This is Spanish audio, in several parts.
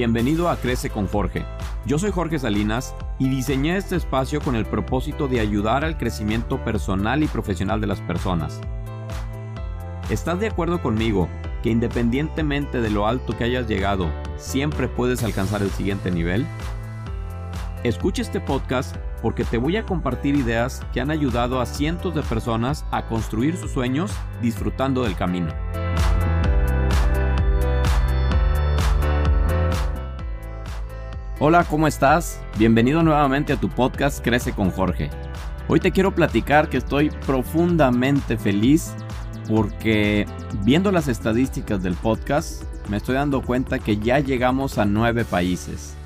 Bienvenido a Crece con Jorge. Yo soy Jorge Salinas y diseñé este espacio con el propósito de ayudar al crecimiento personal y profesional de las personas. ¿Estás de acuerdo conmigo que independientemente de lo alto que hayas llegado, siempre puedes alcanzar el siguiente nivel? Escucha este podcast porque te voy a compartir ideas que han ayudado a cientos de personas a construir sus sueños disfrutando del camino. Hola, ¿cómo estás? Bienvenido nuevamente a tu podcast Crece con Jorge. Hoy te quiero platicar que estoy profundamente feliz porque viendo las estadísticas del podcast me estoy dando cuenta que ya llegamos a nueve países.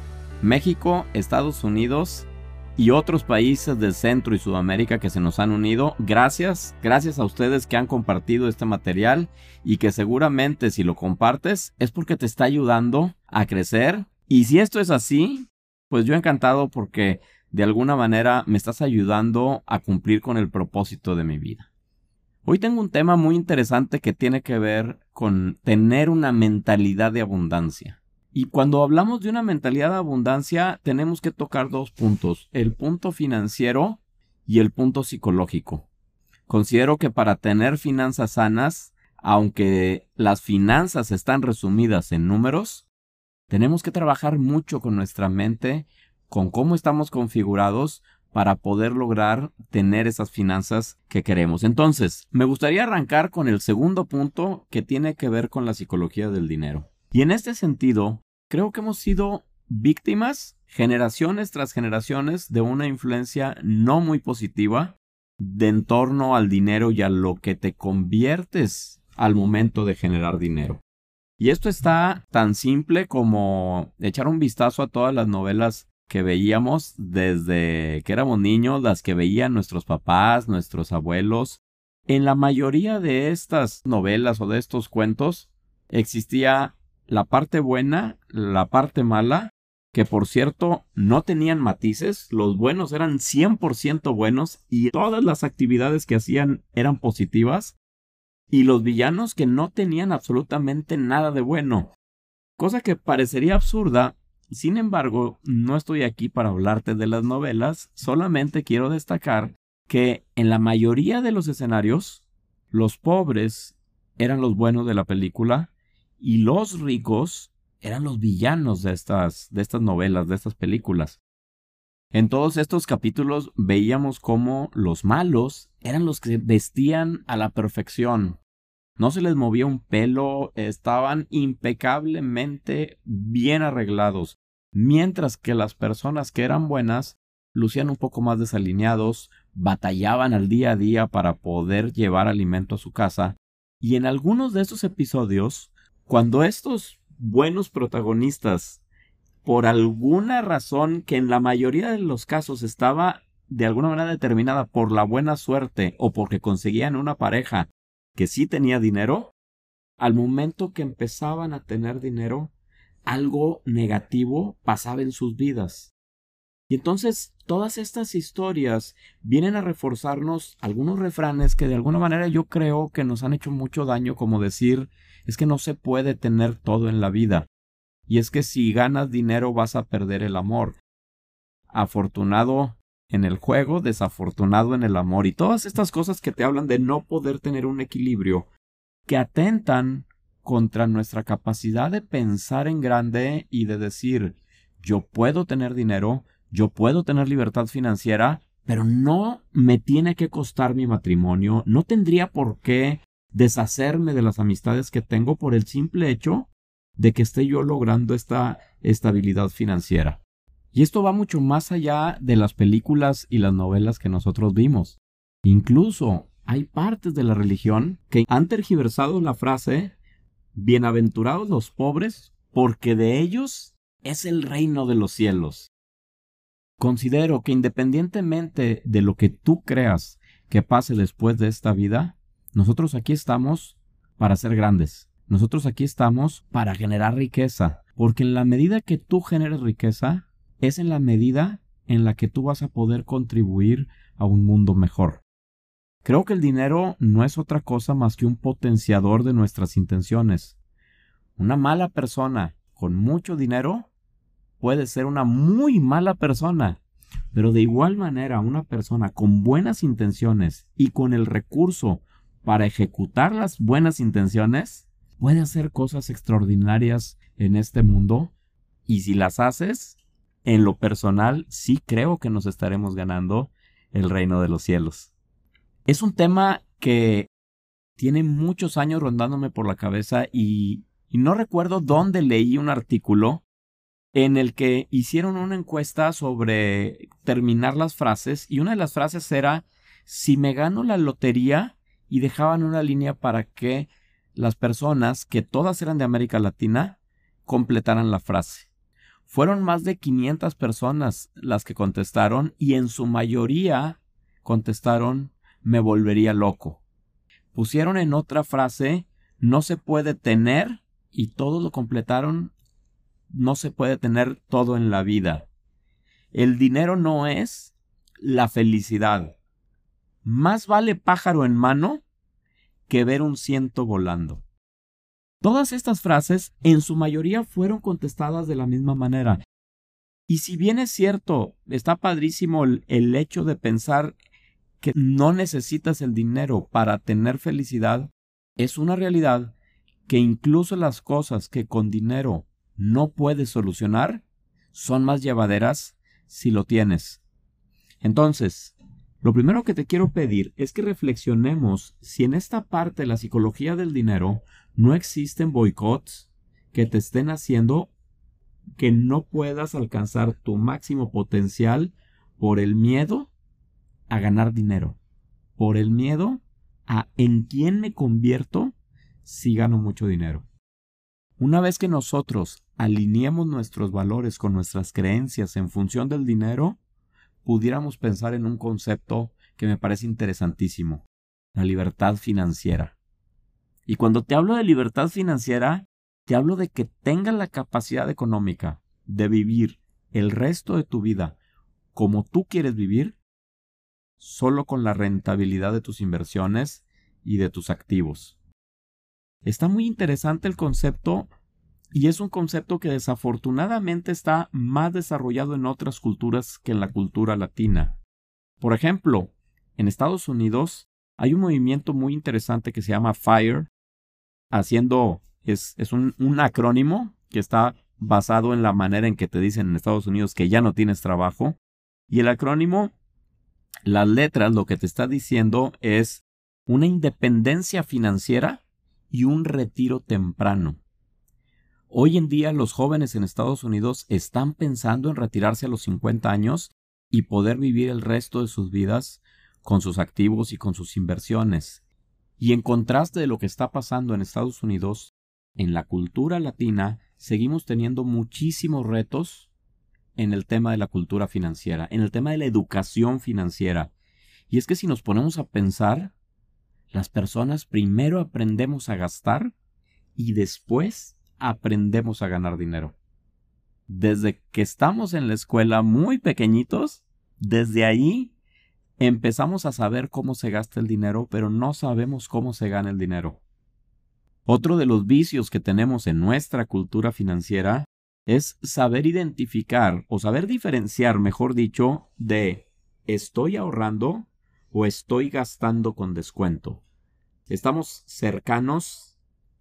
México, Estados Unidos y otros países del Centro y Sudamérica que se nos han unido. Gracias, gracias a ustedes que han compartido este material y que seguramente si lo compartes es porque te está ayudando a crecer y si esto es así, pues yo encantado porque de alguna manera me estás ayudando a cumplir con el propósito de mi vida. Hoy tengo un tema muy interesante que tiene que ver con tener una mentalidad de abundancia. Y cuando hablamos de una mentalidad de abundancia, tenemos que tocar dos puntos, el punto financiero y el punto psicológico. Considero que para tener finanzas sanas, aunque las finanzas están resumidas en números, tenemos que trabajar mucho con nuestra mente, con cómo estamos configurados para poder lograr tener esas finanzas que queremos. Entonces, me gustaría arrancar con el segundo punto que tiene que ver con la psicología del dinero. Y en este sentido, creo que hemos sido víctimas generaciones tras generaciones de una influencia no muy positiva de en torno al dinero y a lo que te conviertes al momento de generar dinero. Y esto está tan simple como echar un vistazo a todas las novelas que veíamos desde que éramos niños, las que veían nuestros papás, nuestros abuelos. En la mayoría de estas novelas o de estos cuentos existía la parte buena, la parte mala, que por cierto no tenían matices, los buenos eran 100% buenos y todas las actividades que hacían eran positivas, y los villanos que no tenían absolutamente nada de bueno. Cosa que parecería absurda, sin embargo, no estoy aquí para hablarte de las novelas, solamente quiero destacar que en la mayoría de los escenarios, los pobres eran los buenos de la película y los ricos eran los villanos de estas, de estas novelas, de estas películas. En todos estos capítulos veíamos cómo los malos eran los que vestían a la perfección. No se les movía un pelo, estaban impecablemente bien arreglados, mientras que las personas que eran buenas lucían un poco más desalineados, batallaban al día a día para poder llevar alimento a su casa, y en algunos de estos episodios, cuando estos buenos protagonistas por alguna razón que en la mayoría de los casos estaba de alguna manera determinada por la buena suerte o porque conseguían una pareja que sí tenía dinero, al momento que empezaban a tener dinero, algo negativo pasaba en sus vidas. Y entonces todas estas historias vienen a reforzarnos algunos refranes que de alguna manera yo creo que nos han hecho mucho daño, como decir es que no se puede tener todo en la vida. Y es que si ganas dinero vas a perder el amor. Afortunado en el juego, desafortunado en el amor y todas estas cosas que te hablan de no poder tener un equilibrio que atentan contra nuestra capacidad de pensar en grande y de decir yo puedo tener dinero, yo puedo tener libertad financiera, pero no me tiene que costar mi matrimonio, no tendría por qué deshacerme de las amistades que tengo por el simple hecho de que esté yo logrando esta estabilidad financiera. Y esto va mucho más allá de las películas y las novelas que nosotros vimos. Incluso hay partes de la religión que han tergiversado la frase Bienaventurados los pobres, porque de ellos es el reino de los cielos. Considero que independientemente de lo que tú creas que pase después de esta vida, nosotros aquí estamos para ser grandes. Nosotros aquí estamos para generar riqueza, porque en la medida que tú generes riqueza, es en la medida en la que tú vas a poder contribuir a un mundo mejor. Creo que el dinero no es otra cosa más que un potenciador de nuestras intenciones. Una mala persona con mucho dinero puede ser una muy mala persona. Pero de igual manera, una persona con buenas intenciones y con el recurso para ejecutar las buenas intenciones puede hacer cosas extraordinarias en este mundo. Y si las haces, en lo personal, sí creo que nos estaremos ganando el reino de los cielos. Es un tema que tiene muchos años rondándome por la cabeza y, y no recuerdo dónde leí un artículo en el que hicieron una encuesta sobre terminar las frases y una de las frases era si me gano la lotería y dejaban una línea para que las personas, que todas eran de América Latina, completaran la frase. Fueron más de 500 personas las que contestaron y en su mayoría contestaron me volvería loco. Pusieron en otra frase no se puede tener y todos lo completaron no se puede tener todo en la vida. El dinero no es la felicidad. Más vale pájaro en mano que ver un ciento volando. Todas estas frases en su mayoría fueron contestadas de la misma manera. Y si bien es cierto, está padrísimo el, hecho de pensar que no necesitas el dinero para tener felicidad, es una realidad que incluso las cosas que con dinero no puedes solucionar son más llevaderas si lo tienes. Entonces, lo primero que te quiero pedir es que reflexionemos si en esta parte de la psicología del dinero no existen boicots que te estén haciendo que no puedas alcanzar tu máximo potencial por el miedo a ganar dinero, por el miedo a en quién me convierto si gano mucho dinero. Una vez que nosotros alineemos nuestros valores con nuestras creencias en función del dinero, pudiéramos pensar en un concepto que me parece interesantísimo, la libertad financiera. Y cuando te hablo de libertad financiera, te hablo de que tengas la capacidad económica de vivir el resto de tu vida como tú quieres vivir, solo con la rentabilidad de tus inversiones y de tus activos. Está muy interesante el concepto y es un concepto que desafortunadamente está más desarrollado en otras culturas que en la cultura latina. Por ejemplo, en Estados Unidos hay un movimiento muy interesante que se llama FIRE, haciendo, es, es un, un acrónimo que está basado en la manera en que te dicen en Estados Unidos que ya no tienes trabajo. Y el acrónimo, las letras, lo que te está diciendo es una independencia financiera y un retiro temprano. Hoy en día los jóvenes en Estados Unidos están pensando en retirarse a los 50 años y poder vivir el resto de sus vidas con sus activos y con sus inversiones. Y en contraste de lo que está pasando en Estados Unidos, en la cultura latina seguimos teniendo muchísimos retos en el tema de la cultura financiera, en el tema de la educación financiera. Y es que si nos ponemos a pensar, las personas primero aprendemos a gastar y después aprendemos a ganar dinero. Desde que estamos en la escuela muy pequeñitos, desde ahí empezamos a saber cómo se gasta el dinero, pero no sabemos cómo se gana el dinero. Otro de los vicios que tenemos en nuestra cultura financiera es saber identificar o saber diferenciar, mejor dicho, de estoy ahorrando o estoy gastando con descuento. Estamos cercanos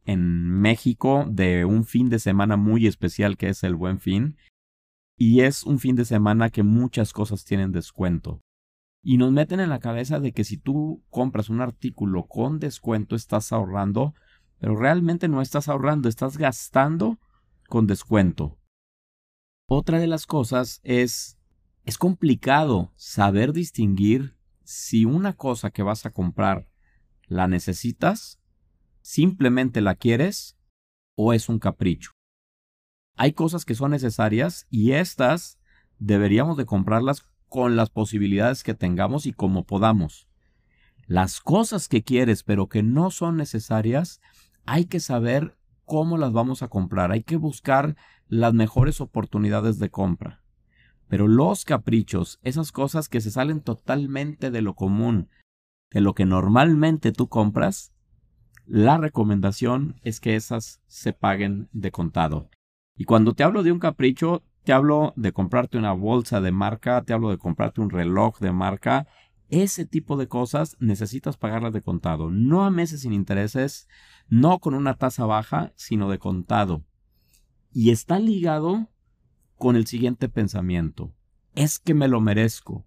en México de un fin de semana muy especial que es el Buen Fin. Y es un fin de semana que muchas cosas tienen descuento. Y nos meten en la cabeza de que si tú compras un artículo con descuento estás ahorrando, pero realmente no estás ahorrando, estás gastando con descuento. Otra de las cosas es, es complicado saber distinguir si una cosa que vas a comprar la necesitas, simplemente la quieres o es un capricho. Hay cosas que son necesarias y estas deberíamos de comprarlas con las posibilidades que tengamos y como podamos. Las cosas que quieres pero que no son necesarias, hay que saber cómo las vamos a comprar, hay que buscar las mejores oportunidades de compra. Pero los caprichos, esas cosas que se salen totalmente de lo común, de lo que normalmente tú compras, la recomendación es que esas se paguen de contado. Y cuando te hablo de un capricho, te hablo de comprarte una bolsa de marca, te hablo de comprarte un reloj de marca. Ese tipo de cosas necesitas pagarlas de contado, no a meses sin intereses, no con una tasa baja, sino de contado. Y está ligado con el siguiente pensamiento. Es que me lo merezco.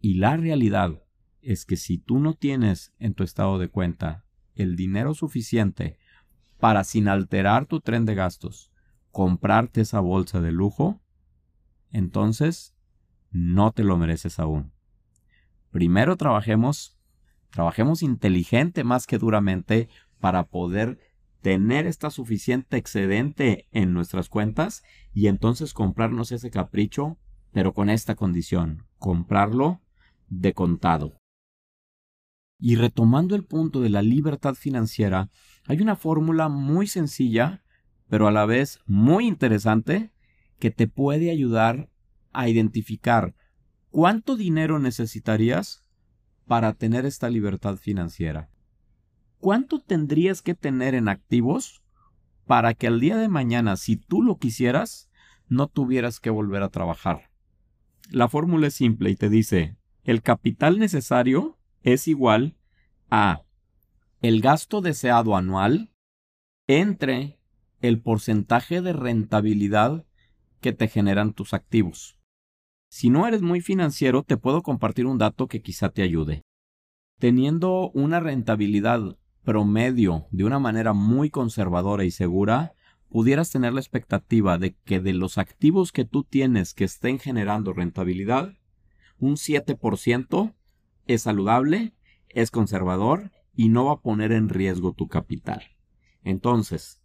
Y la realidad es que si tú no tienes en tu estado de cuenta el dinero suficiente para sin alterar tu tren de gastos, comprarte esa bolsa de lujo, entonces no te lo mereces aún. Primero trabajemos, trabajemos inteligente más que duramente para poder tener esta suficiente excedente en nuestras cuentas y entonces comprarnos ese capricho, pero con esta condición, comprarlo de contado. Y retomando el punto de la libertad financiera, hay una fórmula muy sencilla, pero a la vez muy interesante, que te puede ayudar a identificar cuánto dinero necesitarías para tener esta libertad financiera. ¿Cuánto tendrías que tener en activos para que al día de mañana, si tú lo quisieras, no tuvieras que volver a trabajar? La fórmula es simple y te dice, el capital necesario es igual a el gasto deseado anual entre el porcentaje de rentabilidad que te generan tus activos. Si no eres muy financiero, te puedo compartir un dato que quizá te ayude. Teniendo una rentabilidad promedio de una manera muy conservadora y segura, pudieras tener la expectativa de que de los activos que tú tienes que estén generando rentabilidad, un 7% es saludable, es conservador y no va a poner en riesgo tu capital. Entonces,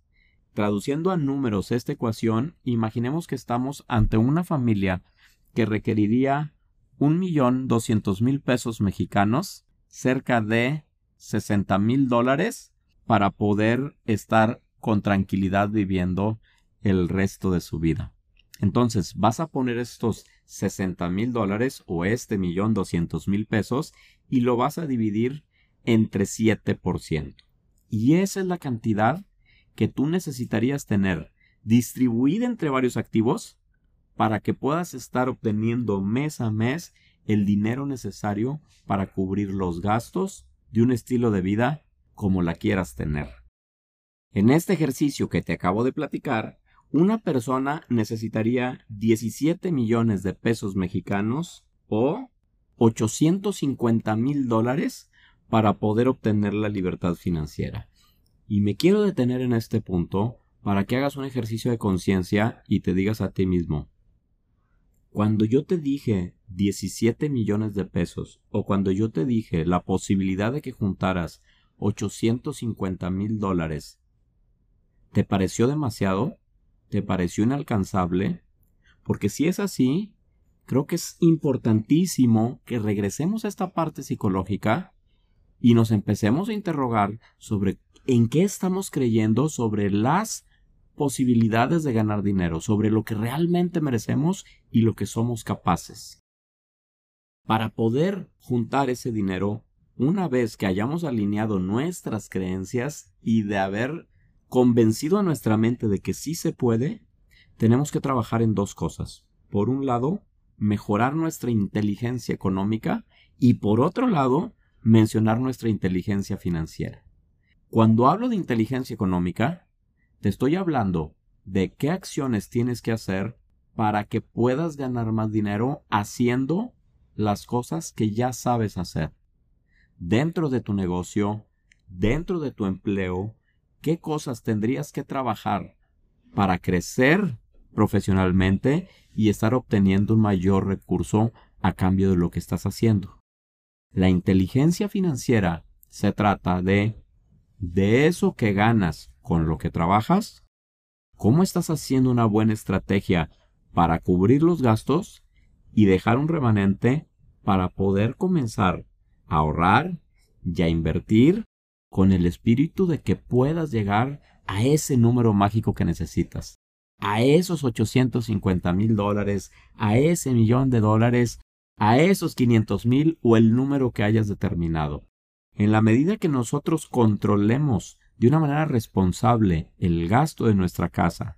traduciendo a números esta ecuación, imaginemos que estamos ante una familia que requeriría un millón doscientos mil pesos mexicanos, cerca de sesenta mil dólares, para poder estar con tranquilidad viviendo el resto de su vida. Entonces, vas a poner estos 60 mil dólares o este millón doscientos mil pesos y lo vas a dividir entre 7%. Y esa es la cantidad que tú necesitarías tener distribuida entre varios activos para que puedas estar obteniendo mes a mes el dinero necesario para cubrir los gastos de un estilo de vida como la quieras tener. En este ejercicio que te acabo de platicar, una persona necesitaría 17 millones de pesos mexicanos o 850 mil dólares para poder obtener la libertad financiera. Y me quiero detener en este punto para que hagas un ejercicio de conciencia y te digas a ti mismo, cuando yo te dije 17 millones de pesos o cuando yo te dije la posibilidad de que juntaras 850 mil dólares, ¿te pareció demasiado? ¿Te pareció inalcanzable? Porque si es así, creo que es importantísimo que regresemos a esta parte psicológica y nos empecemos a interrogar sobre en qué estamos creyendo sobre las posibilidades de ganar dinero, sobre lo que realmente merecemos y lo que somos capaces. Para poder juntar ese dinero, una vez que hayamos alineado nuestras creencias y de haber convencido a nuestra mente de que sí se puede, tenemos que trabajar en dos cosas. Por un lado, mejorar nuestra inteligencia económica y por otro lado, mencionar nuestra inteligencia financiera. Cuando hablo de inteligencia económica, te estoy hablando de qué acciones tienes que hacer para que puedas ganar más dinero haciendo las cosas que ya sabes hacer. Dentro de tu negocio, dentro de tu empleo, qué cosas tendrías que trabajar para crecer profesionalmente y estar obteniendo un mayor recurso a cambio de lo que estás haciendo. La inteligencia financiera se trata de de eso que ganas con lo que trabajas, cómo estás haciendo una buena estrategia para cubrir los gastos y dejar un remanente para poder comenzar a ahorrar y a invertir con el espíritu de que puedas llegar a ese número mágico que necesitas, a esos 850 mil dólares, a ese millón de dólares, a esos 500 mil o el número que hayas determinado. En la medida que nosotros controlemos de una manera responsable el gasto de nuestra casa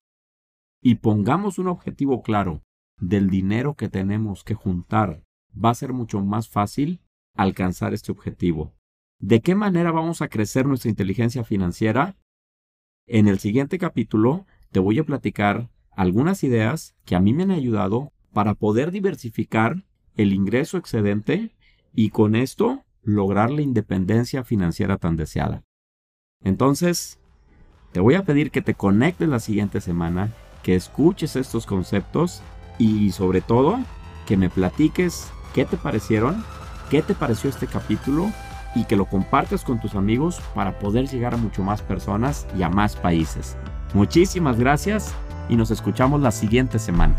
y pongamos un objetivo claro del dinero que tenemos que juntar, va a ser mucho más fácil alcanzar este objetivo. ¿De qué manera vamos a crecer nuestra inteligencia financiera? En el siguiente capítulo te voy a platicar algunas ideas que a mí me han ayudado para poder diversificar el ingreso excedente y con esto lograr la independencia financiera tan deseada. Entonces, te voy a pedir que te conectes la siguiente semana, que escuches estos conceptos y sobre todo que me platiques qué te parecieron, qué te pareció este capítulo y que lo compartas con tus amigos para poder llegar a mucho más personas y a más países. Muchísimas gracias y nos escuchamos la siguiente semana.